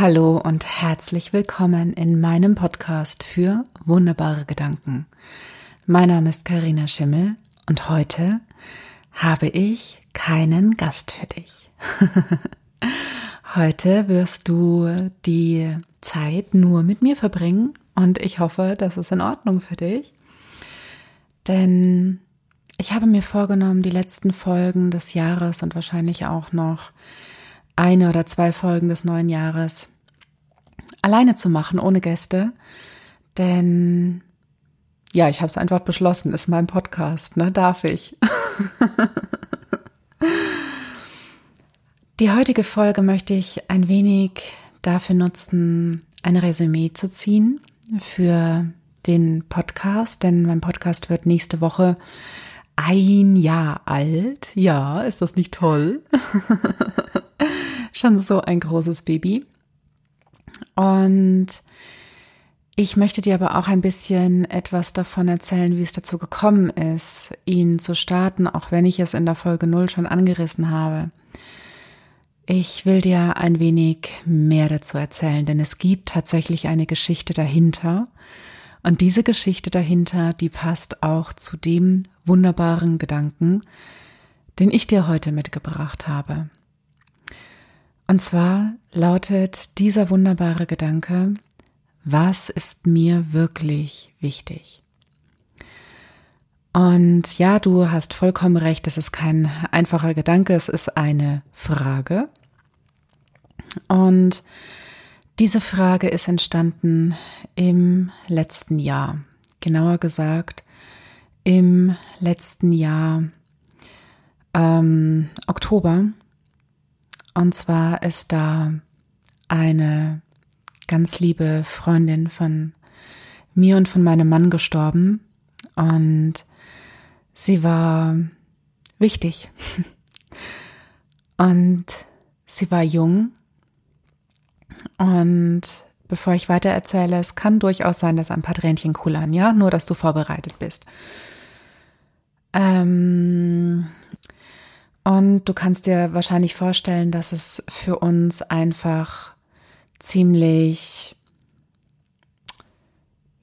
Hallo und herzlich willkommen in meinem Podcast für wunderbare Gedanken. Mein Name ist Karina Schimmel und heute habe ich keinen Gast für dich. heute wirst du die Zeit nur mit mir verbringen und ich hoffe, das ist in Ordnung für dich. Denn ich habe mir vorgenommen, die letzten Folgen des Jahres und wahrscheinlich auch noch eine oder zwei Folgen des neuen Jahres alleine zu machen, ohne Gäste. Denn ja, ich habe es einfach beschlossen, ist mein Podcast, ne? Darf ich. Die heutige Folge möchte ich ein wenig dafür nutzen, ein Resümee zu ziehen für den Podcast, denn mein Podcast wird nächste Woche ein Jahr alt. Ja, ist das nicht toll? Schon so ein großes Baby. Und ich möchte dir aber auch ein bisschen etwas davon erzählen, wie es dazu gekommen ist, ihn zu starten, auch wenn ich es in der Folge 0 schon angerissen habe. Ich will dir ein wenig mehr dazu erzählen, denn es gibt tatsächlich eine Geschichte dahinter. Und diese Geschichte dahinter, die passt auch zu dem wunderbaren Gedanken, den ich dir heute mitgebracht habe. Und zwar lautet dieser wunderbare Gedanke, was ist mir wirklich wichtig? Und ja, du hast vollkommen recht, es ist kein einfacher Gedanke, es ist eine Frage. Und diese Frage ist entstanden im letzten Jahr, genauer gesagt im letzten Jahr ähm, Oktober und zwar ist da eine ganz liebe Freundin von mir und von meinem Mann gestorben. Und sie war wichtig. Und sie war jung. Und bevor ich weiter erzähle, es kann durchaus sein, dass ein paar Tränchen kullern, ja, nur dass du vorbereitet bist. Ähm, und du kannst dir wahrscheinlich vorstellen, dass es für uns einfach ziemlich,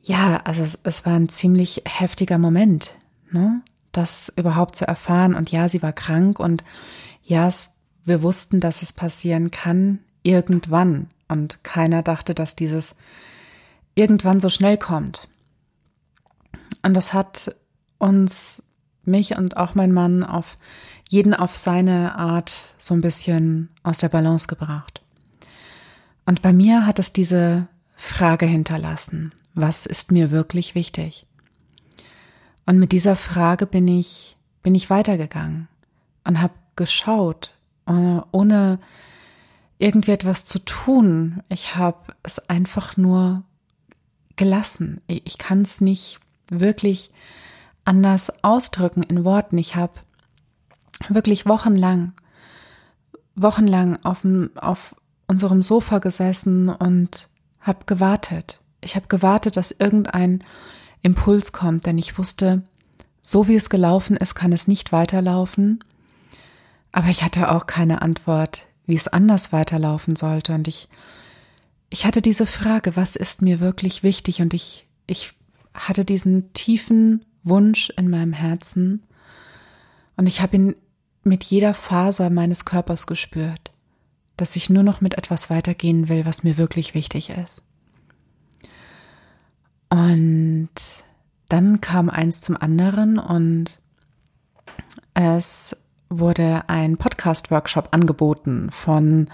ja, also es, es war ein ziemlich heftiger Moment, ne? das überhaupt zu erfahren. Und ja, sie war krank und ja, es, wir wussten, dass es passieren kann irgendwann. Und keiner dachte, dass dieses irgendwann so schnell kommt. Und das hat uns, mich und auch mein Mann auf jeden auf seine Art so ein bisschen aus der Balance gebracht. Und bei mir hat es diese Frage hinterlassen, was ist mir wirklich wichtig? Und mit dieser Frage bin ich, bin ich weitergegangen und habe geschaut, ohne irgendwie etwas zu tun. Ich habe es einfach nur gelassen. Ich kann es nicht wirklich anders ausdrücken in Worten. Ich habe wirklich wochenlang, wochenlang auf, auf unserem Sofa gesessen und habe gewartet. Ich habe gewartet, dass irgendein Impuls kommt, denn ich wusste, so wie es gelaufen ist, kann es nicht weiterlaufen. Aber ich hatte auch keine Antwort, wie es anders weiterlaufen sollte. Und ich, ich hatte diese Frage, was ist mir wirklich wichtig? Und ich, ich hatte diesen tiefen Wunsch in meinem Herzen. Und ich habe ihn mit jeder Faser meines Körpers gespürt, dass ich nur noch mit etwas weitergehen will, was mir wirklich wichtig ist. Und dann kam eins zum anderen und es wurde ein Podcast-Workshop angeboten von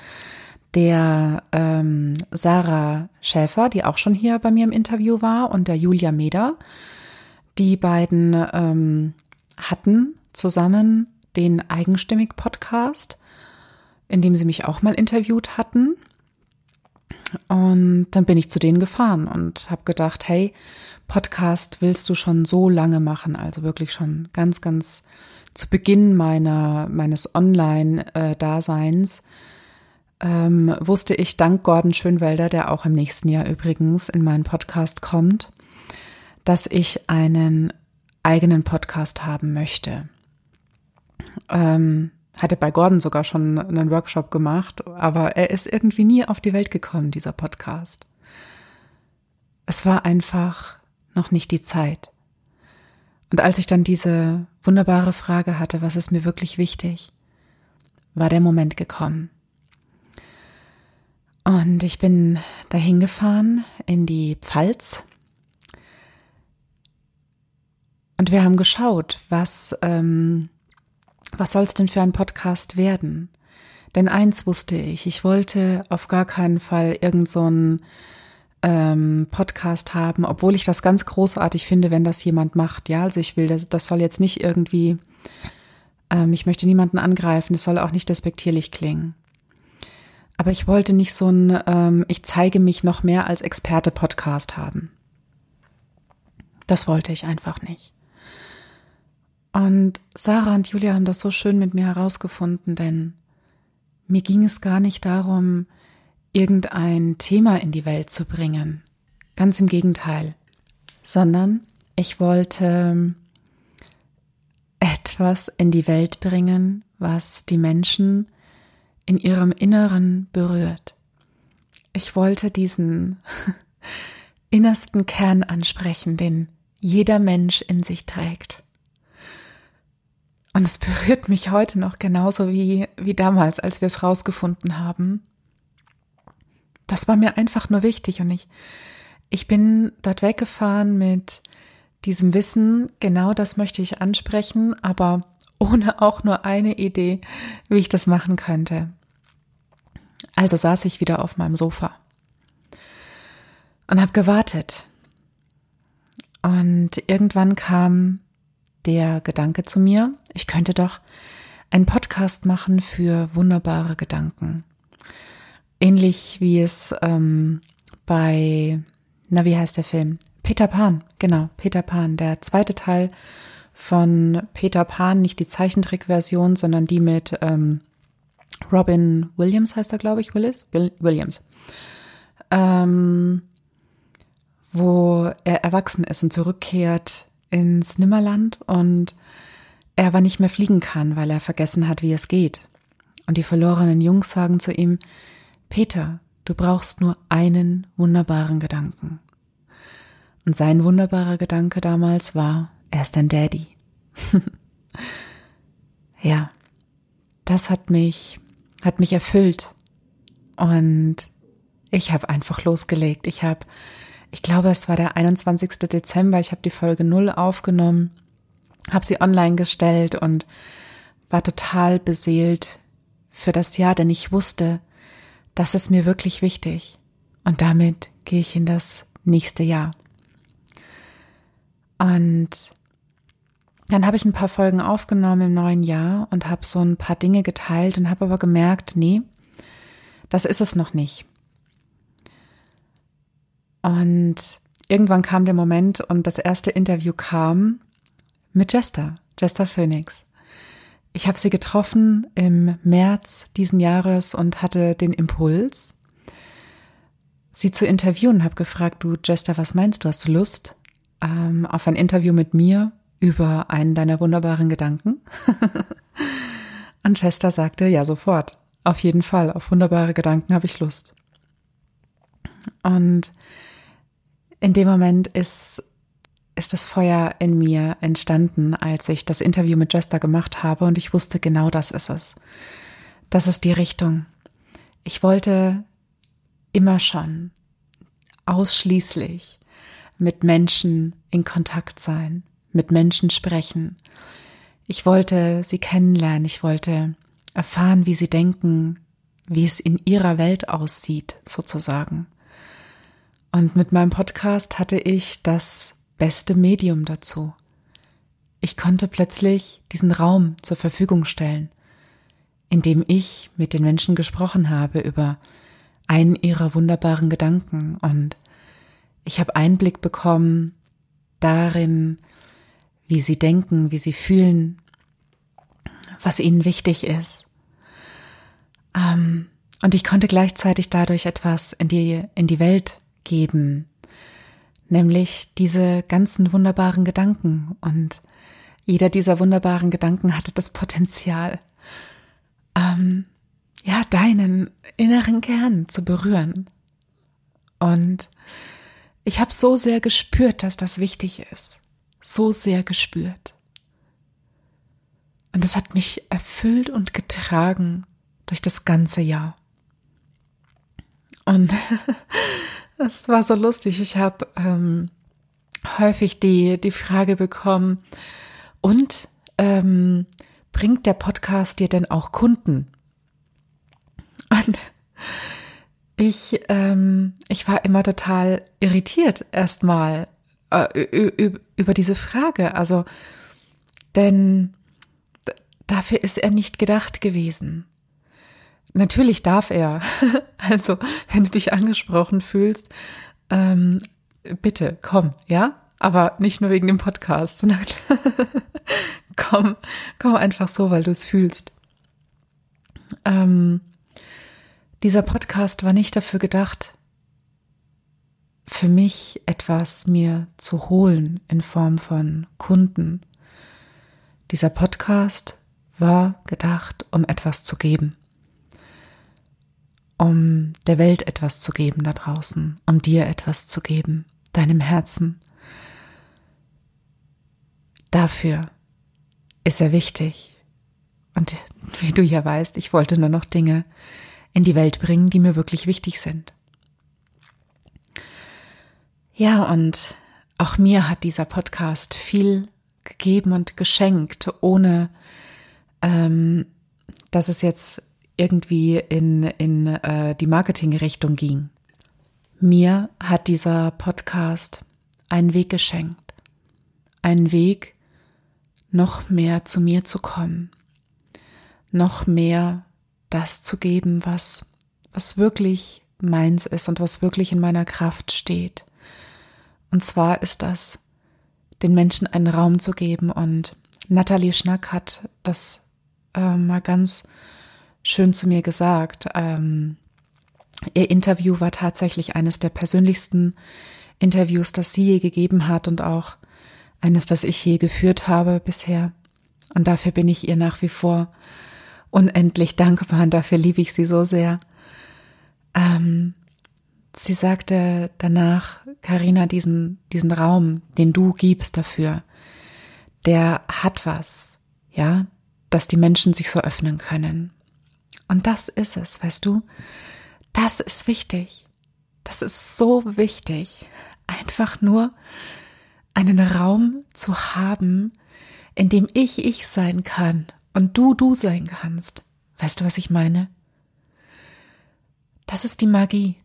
der ähm, Sarah Schäfer, die auch schon hier bei mir im Interview war, und der Julia Meder. Die beiden ähm, hatten zusammen den Eigenstimmig-Podcast, in dem sie mich auch mal interviewt hatten. Und dann bin ich zu denen gefahren und habe gedacht, hey, Podcast willst du schon so lange machen, also wirklich schon ganz, ganz zu Beginn meiner, meines Online-Daseins, ähm, wusste ich dank Gordon Schönwelder, der auch im nächsten Jahr übrigens in meinen Podcast kommt, dass ich einen eigenen Podcast haben möchte ähm, hatte bei Gordon sogar schon einen Workshop gemacht, aber er ist irgendwie nie auf die Welt gekommen, dieser Podcast. Es war einfach noch nicht die Zeit. Und als ich dann diese wunderbare Frage hatte, was ist mir wirklich wichtig, war der Moment gekommen. Und ich bin dahin gefahren in die Pfalz. Und wir haben geschaut, was, ähm, was soll es denn für ein Podcast werden? Denn eins wusste ich, ich wollte auf gar keinen Fall irgend so ähm, Podcast haben, obwohl ich das ganz großartig finde, wenn das jemand macht. Ja, also ich will, das, das soll jetzt nicht irgendwie, ähm, ich möchte niemanden angreifen, es soll auch nicht despektierlich klingen. Aber ich wollte nicht so ein, ähm, ich zeige mich noch mehr als Experte-Podcast haben. Das wollte ich einfach nicht. Und Sarah und Julia haben das so schön mit mir herausgefunden, denn mir ging es gar nicht darum, irgendein Thema in die Welt zu bringen. Ganz im Gegenteil. Sondern ich wollte etwas in die Welt bringen, was die Menschen in ihrem Inneren berührt. Ich wollte diesen innersten Kern ansprechen, den jeder Mensch in sich trägt. Und es berührt mich heute noch genauso wie, wie damals, als wir es rausgefunden haben. Das war mir einfach nur wichtig und ich, ich bin dort weggefahren mit diesem Wissen, genau das möchte ich ansprechen, aber ohne auch nur eine Idee, wie ich das machen könnte. Also saß ich wieder auf meinem Sofa und habe gewartet. Und irgendwann kam der Gedanke zu mir, ich könnte doch einen Podcast machen für wunderbare Gedanken. Ähnlich wie es ähm, bei, na, wie heißt der Film? Peter Pan, genau, Peter Pan, der zweite Teil von Peter Pan, nicht die Zeichentrickversion, sondern die mit ähm, Robin Williams heißt er, glaube ich, Willis? Williams. Ähm, wo er erwachsen ist und zurückkehrt ins Nimmerland und er aber nicht mehr fliegen kann, weil er vergessen hat, wie es geht. Und die verlorenen Jungs sagen zu ihm, Peter, du brauchst nur einen wunderbaren Gedanken. Und sein wunderbarer Gedanke damals war, er ist ein Daddy. ja, das hat mich, hat mich erfüllt. Und ich habe einfach losgelegt. Ich habe, ich glaube, es war der 21. Dezember, ich habe die Folge 0 aufgenommen, habe sie online gestellt und war total beseelt für das Jahr, denn ich wusste, das ist mir wirklich wichtig. Und damit gehe ich in das nächste Jahr. Und dann habe ich ein paar Folgen aufgenommen im neuen Jahr und habe so ein paar Dinge geteilt und habe aber gemerkt, nee, das ist es noch nicht. Und irgendwann kam der Moment und das erste Interview kam mit Jester, Jester Phoenix. Ich habe sie getroffen im März diesen Jahres und hatte den Impuls, sie zu interviewen. Habe gefragt, du Jester, was meinst du? Hast du Lust ähm, auf ein Interview mit mir über einen deiner wunderbaren Gedanken? und Chester sagte, ja, sofort. Auf jeden Fall, auf wunderbare Gedanken habe ich Lust. Und in dem Moment ist ist das Feuer in mir entstanden, als ich das Interview mit Jester gemacht habe und ich wusste genau, das ist es. Das ist die Richtung. Ich wollte immer schon ausschließlich mit Menschen in Kontakt sein, mit Menschen sprechen. Ich wollte sie kennenlernen, ich wollte erfahren, wie sie denken, wie es in ihrer Welt aussieht, sozusagen. Und mit meinem Podcast hatte ich das beste Medium dazu. Ich konnte plötzlich diesen Raum zur Verfügung stellen, in dem ich mit den Menschen gesprochen habe über einen ihrer wunderbaren Gedanken und ich habe Einblick bekommen darin, wie sie denken, wie sie fühlen, was ihnen wichtig ist. Ähm, und ich konnte gleichzeitig dadurch etwas in die, in die Welt geben, nämlich diese ganzen wunderbaren Gedanken. Und jeder dieser wunderbaren Gedanken hatte das Potenzial, ähm, ja, deinen inneren Kern zu berühren. Und ich habe so sehr gespürt, dass das wichtig ist. So sehr gespürt. Und es hat mich erfüllt und getragen durch das ganze Jahr. Und es war so lustig. Ich habe ähm, häufig die, die Frage bekommen, und ähm, bringt der Podcast dir denn auch Kunden? Und ich, ähm, ich war immer total irritiert erstmal äh, über diese Frage. Also, denn dafür ist er nicht gedacht gewesen. Natürlich darf er. Also, wenn du dich angesprochen fühlst, ähm, bitte komm, ja? Aber nicht nur wegen dem Podcast, sondern komm, komm einfach so, weil du es fühlst. Ähm, dieser Podcast war nicht dafür gedacht, für mich etwas mir zu holen in Form von Kunden. Dieser Podcast war gedacht, um etwas zu geben. Um der Welt etwas zu geben da draußen, um dir etwas zu geben, deinem Herzen. Dafür ist er wichtig. Und wie du ja weißt, ich wollte nur noch Dinge in die Welt bringen, die mir wirklich wichtig sind. Ja, und auch mir hat dieser Podcast viel gegeben und geschenkt, ohne ähm, dass es jetzt irgendwie in, in äh, die Marketingrichtung ging. Mir hat dieser Podcast einen Weg geschenkt. Einen Weg, noch mehr zu mir zu kommen. Noch mehr das zu geben, was, was wirklich meins ist und was wirklich in meiner Kraft steht. Und zwar ist das, den Menschen einen Raum zu geben. Und Nathalie Schnack hat das äh, mal ganz schön zu mir gesagt. Ähm, ihr Interview war tatsächlich eines der persönlichsten Interviews, das sie je gegeben hat und auch eines, das ich je geführt habe bisher. Und dafür bin ich ihr nach wie vor unendlich dankbar und dafür liebe ich sie so sehr. Ähm, sie sagte danach, Karina, diesen, diesen Raum, den du gibst dafür, der hat was, ja, dass die Menschen sich so öffnen können. Und das ist es, weißt du? Das ist wichtig. Das ist so wichtig. Einfach nur einen Raum zu haben, in dem ich ich sein kann und du du sein kannst. Weißt du, was ich meine? Das ist die Magie.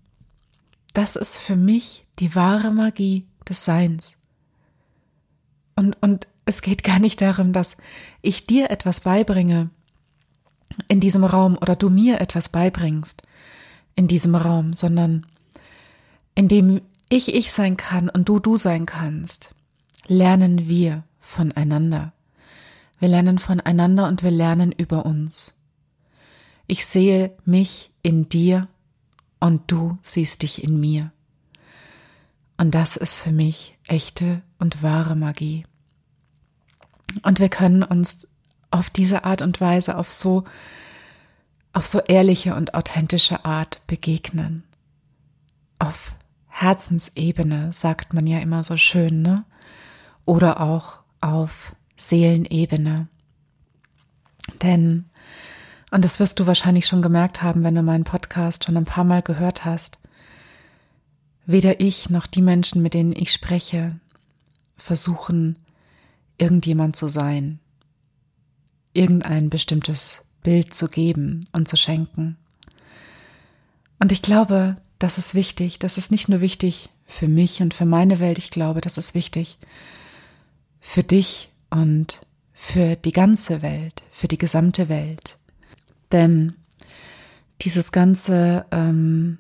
Das ist für mich die wahre Magie des Seins. Und, und es geht gar nicht darum, dass ich dir etwas beibringe in diesem Raum oder du mir etwas beibringst in diesem Raum, sondern indem ich ich sein kann und du du sein kannst, lernen wir voneinander. Wir lernen voneinander und wir lernen über uns. Ich sehe mich in dir und du siehst dich in mir. Und das ist für mich echte und wahre Magie. Und wir können uns auf diese Art und Weise, auf so, auf so ehrliche und authentische Art begegnen. Auf Herzensebene, sagt man ja immer so schön, ne? Oder auch auf Seelenebene. Denn, und das wirst du wahrscheinlich schon gemerkt haben, wenn du meinen Podcast schon ein paar Mal gehört hast, weder ich noch die Menschen, mit denen ich spreche, versuchen, irgendjemand zu sein, irgendein bestimmtes Bild zu geben und zu schenken. Und ich glaube, das ist wichtig, das ist nicht nur wichtig für mich und für meine Welt, ich glaube, das ist wichtig für dich und für die ganze Welt, für die gesamte Welt. Denn dieses ganze, ähm,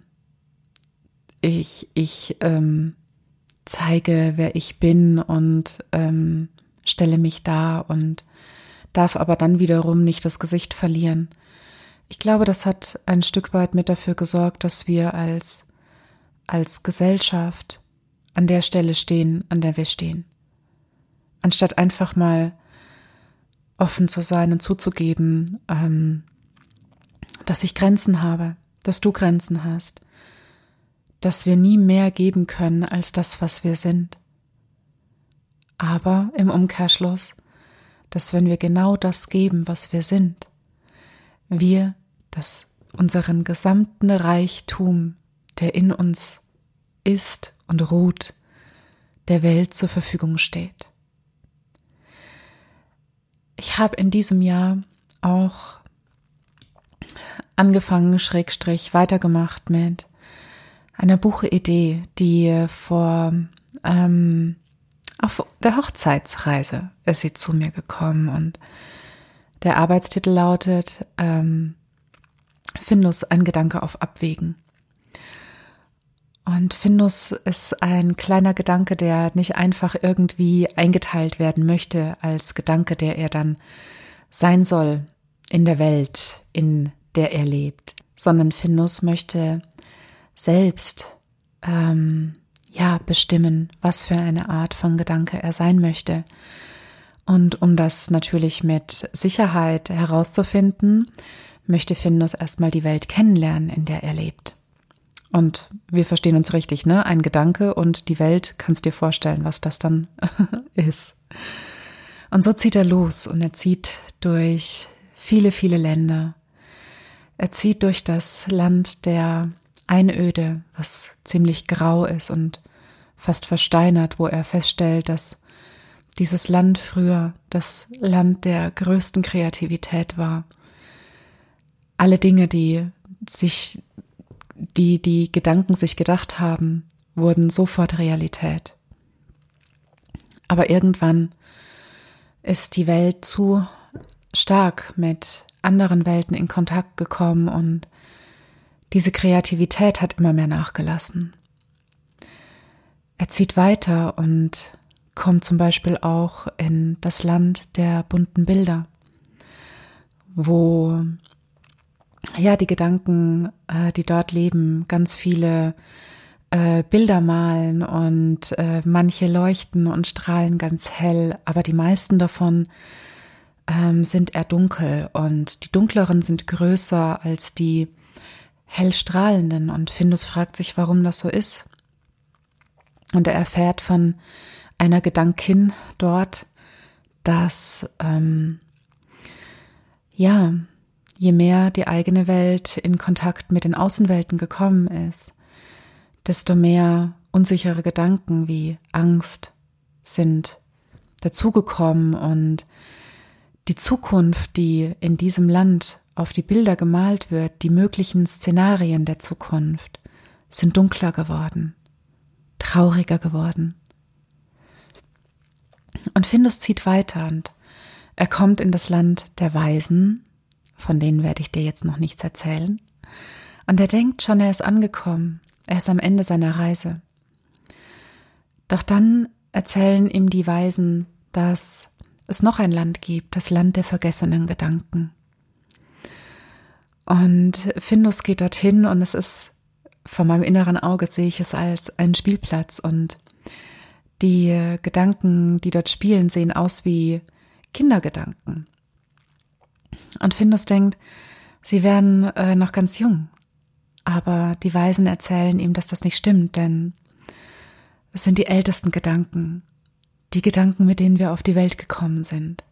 ich, ich ähm, zeige, wer ich bin und ähm, stelle mich da und darf aber dann wiederum nicht das Gesicht verlieren. Ich glaube, das hat ein Stück weit mit dafür gesorgt, dass wir als, als Gesellschaft an der Stelle stehen, an der wir stehen anstatt einfach mal offen zu sein und zuzugeben, ähm, dass ich Grenzen habe, dass du Grenzen hast, dass wir nie mehr geben können als das, was wir sind. Aber im Umkehrschluss, dass wenn wir genau das geben, was wir sind, wir das unseren gesamten Reichtum, der in uns ist und ruht, der Welt zur Verfügung steht. Ich habe in diesem Jahr auch angefangen, Schrägstrich, weitergemacht mit einer Buchidee, die vor ähm, auf der Hochzeitsreise ist sie zu mir gekommen und der Arbeitstitel lautet ähm, Findus, ein Gedanke auf Abwägen. Und Findus ist ein kleiner Gedanke, der nicht einfach irgendwie eingeteilt werden möchte als Gedanke, der er dann sein soll in der Welt, in der er lebt, sondern Findus möchte selbst ähm, ja bestimmen, was für eine Art von Gedanke er sein möchte. Und um das natürlich mit Sicherheit herauszufinden, möchte Findus erstmal die Welt kennenlernen, in der er lebt. Und wir verstehen uns richtig, ne? Ein Gedanke und die Welt, kannst dir vorstellen, was das dann ist. Und so zieht er los und er zieht durch viele, viele Länder. Er zieht durch das Land der Einöde, was ziemlich grau ist und fast versteinert, wo er feststellt, dass dieses Land früher das Land der größten Kreativität war. Alle Dinge, die sich, die die Gedanken sich gedacht haben, wurden sofort Realität. Aber irgendwann ist die Welt zu stark mit anderen Welten in Kontakt gekommen und diese Kreativität hat immer mehr nachgelassen. Er zieht weiter und kommt zum Beispiel auch in das Land der bunten Bilder, wo ja die Gedanken, äh, die dort leben, ganz viele äh, Bilder malen und äh, manche leuchten und strahlen ganz hell, aber die meisten davon ähm, sind eher dunkel und die dunkleren sind größer als die hell strahlenden und Findus fragt sich, warum das so ist. Und er erfährt von einer Gedankin dort, dass ähm, ja, je mehr die eigene Welt in Kontakt mit den Außenwelten gekommen ist, desto mehr unsichere Gedanken wie Angst sind dazugekommen und die Zukunft, die in diesem Land auf die Bilder gemalt wird, die möglichen Szenarien der Zukunft, sind dunkler geworden, trauriger geworden. Und Findus zieht weiter und er kommt in das Land der Weisen, von denen werde ich dir jetzt noch nichts erzählen. Und er denkt schon, er ist angekommen, er ist am Ende seiner Reise. Doch dann erzählen ihm die Weisen, dass es noch ein Land gibt, das Land der vergessenen Gedanken. Und Findus geht dorthin und es ist vor meinem inneren Auge sehe ich es als einen Spielplatz und die Gedanken, die dort spielen, sehen aus wie Kindergedanken. Und Findus denkt, sie wären äh, noch ganz jung. Aber die Weisen erzählen ihm, dass das nicht stimmt, denn es sind die ältesten Gedanken, die Gedanken, mit denen wir auf die Welt gekommen sind.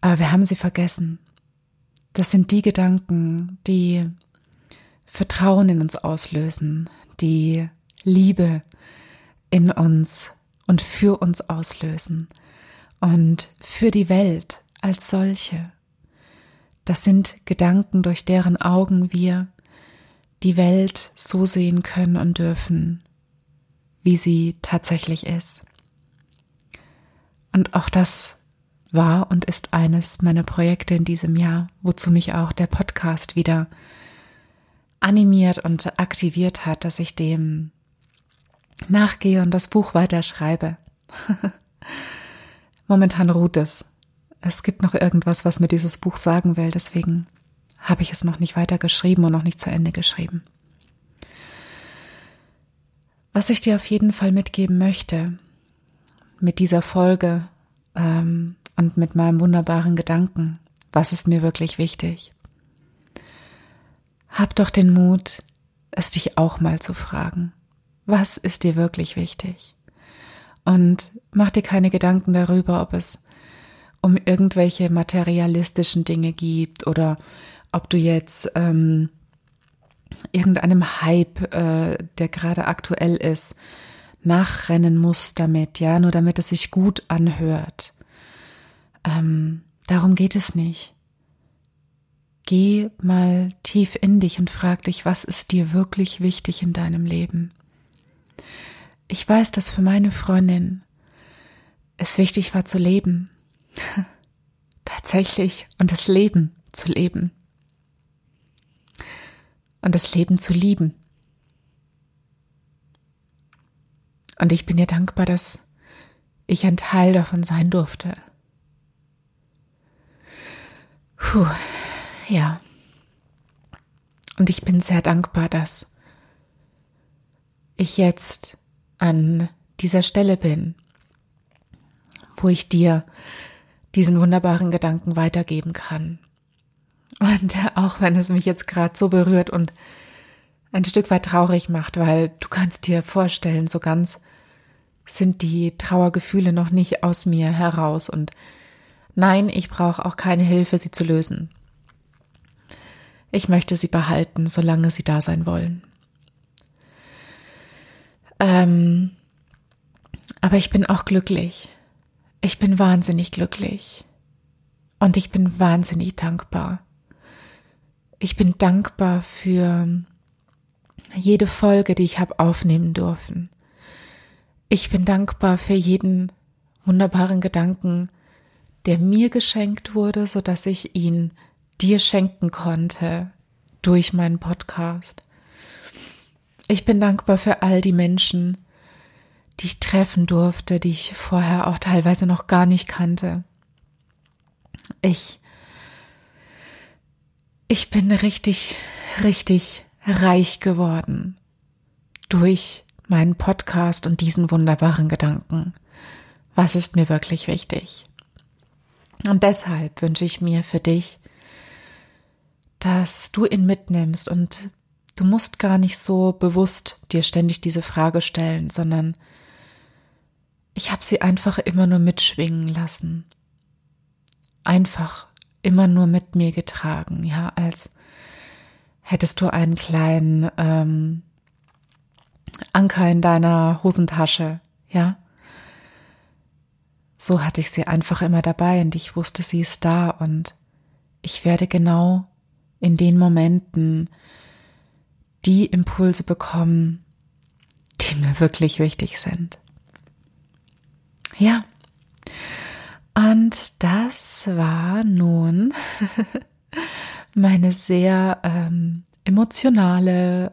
Aber wir haben sie vergessen. Das sind die Gedanken, die Vertrauen in uns auslösen, die Liebe in uns und für uns auslösen und für die Welt als solche. Das sind Gedanken, durch deren Augen wir die Welt so sehen können und dürfen, wie sie tatsächlich ist. Und auch das war und ist eines meiner Projekte in diesem Jahr, wozu mich auch der Podcast wieder animiert und aktiviert hat, dass ich dem nachgehe und das Buch weiterschreibe. Momentan ruht es. Es gibt noch irgendwas, was mir dieses Buch sagen will, deswegen habe ich es noch nicht weiter geschrieben und noch nicht zu Ende geschrieben. Was ich dir auf jeden Fall mitgeben möchte mit dieser Folge ähm, und mit meinem wunderbaren Gedanken. Was ist mir wirklich wichtig? hab doch den Mut, es dich auch mal zu fragen. Was ist dir wirklich wichtig? Und mach dir keine Gedanken darüber, ob es um irgendwelche materialistischen Dinge gibt oder ob du jetzt ähm, irgendeinem Hype, äh, der gerade aktuell ist, nachrennen musst damit, ja, nur damit es sich gut anhört. Ähm, darum geht es nicht. Geh mal tief in dich und frag dich, was ist dir wirklich wichtig in deinem Leben? Ich weiß, dass für meine Freundin es wichtig war zu leben. Tatsächlich. Und das Leben zu leben. Und das Leben zu lieben. Und ich bin dir dankbar, dass ich ein Teil davon sein durfte. Puh, ja. Und ich bin sehr dankbar, dass ich jetzt an dieser Stelle bin, wo ich dir diesen wunderbaren Gedanken weitergeben kann. Und auch wenn es mich jetzt gerade so berührt und ein Stück weit traurig macht, weil du kannst dir vorstellen, so ganz sind die Trauergefühle noch nicht aus mir heraus und nein, ich brauche auch keine Hilfe, sie zu lösen. Ich möchte sie behalten, solange sie da sein wollen. Ähm, aber ich bin auch glücklich. Ich bin wahnsinnig glücklich. Und ich bin wahnsinnig dankbar. Ich bin dankbar für jede Folge, die ich habe aufnehmen dürfen. Ich bin dankbar für jeden wunderbaren Gedanken, der mir geschenkt wurde, so dass ich ihn dir schenken konnte durch meinen Podcast. Ich bin dankbar für all die Menschen, die ich treffen durfte, die ich vorher auch teilweise noch gar nicht kannte. Ich, ich bin richtig, richtig reich geworden durch meinen Podcast und diesen wunderbaren Gedanken. Was ist mir wirklich wichtig? Und deshalb wünsche ich mir für dich, dass du ihn mitnimmst und du musst gar nicht so bewusst dir ständig diese Frage stellen, sondern ich habe sie einfach immer nur mitschwingen lassen. Einfach immer nur mit mir getragen, ja, als hättest du einen kleinen ähm, Anker in deiner Hosentasche, ja. So hatte ich sie einfach immer dabei und ich wusste, sie ist da und ich werde genau in den Momenten die Impulse bekommen, die mir wirklich wichtig sind. Ja. Und das war nun meine sehr ähm, emotionale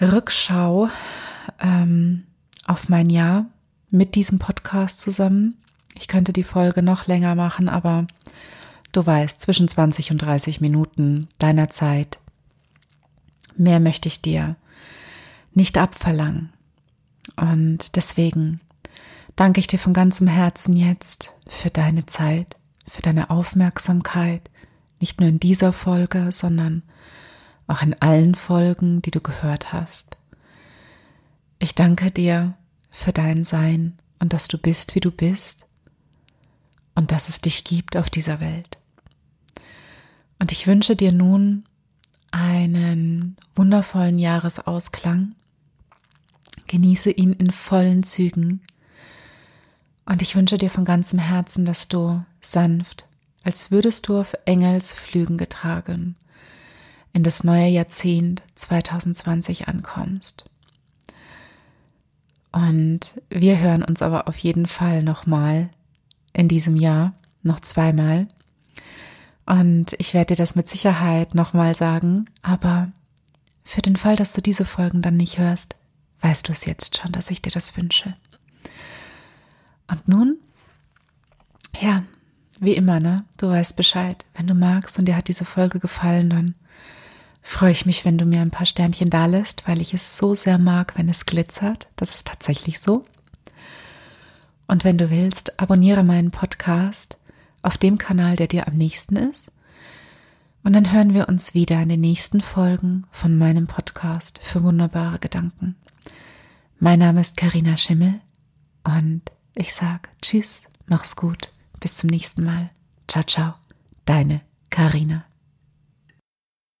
Rückschau ähm, auf mein Jahr mit diesem Podcast zusammen. Ich könnte die Folge noch länger machen, aber du weißt, zwischen 20 und 30 Minuten deiner Zeit. Mehr möchte ich dir nicht abverlangen. Und deswegen danke ich dir von ganzem Herzen jetzt für deine Zeit, für deine Aufmerksamkeit, nicht nur in dieser Folge, sondern auch in allen Folgen, die du gehört hast. Ich danke dir für dein Sein und dass du bist, wie du bist und dass es dich gibt auf dieser Welt. Und ich wünsche dir nun einen wundervollen Jahresausklang. Genieße ihn in vollen Zügen und ich wünsche dir von ganzem Herzen, dass du sanft, als würdest du auf Engelsflügen getragen, in das neue Jahrzehnt 2020 ankommst. Und wir hören uns aber auf jeden Fall nochmal in diesem Jahr, noch zweimal. Und ich werde dir das mit Sicherheit nochmal sagen, aber für den Fall, dass du diese Folgen dann nicht hörst, weißt du es jetzt schon, dass ich dir das wünsche. Und nun, ja, wie immer, ne? Du weißt Bescheid. Wenn du magst und dir hat diese Folge gefallen, dann freue ich mich, wenn du mir ein paar Sternchen da lässt, weil ich es so sehr mag, wenn es glitzert. Das ist tatsächlich so. Und wenn du willst, abonniere meinen Podcast auf dem Kanal, der dir am nächsten ist. Und dann hören wir uns wieder in den nächsten Folgen von meinem Podcast für wunderbare Gedanken. Mein Name ist Karina Schimmel und ich sag Tschüss, mach's gut, bis zum nächsten Mal. Ciao, ciao, deine Karina.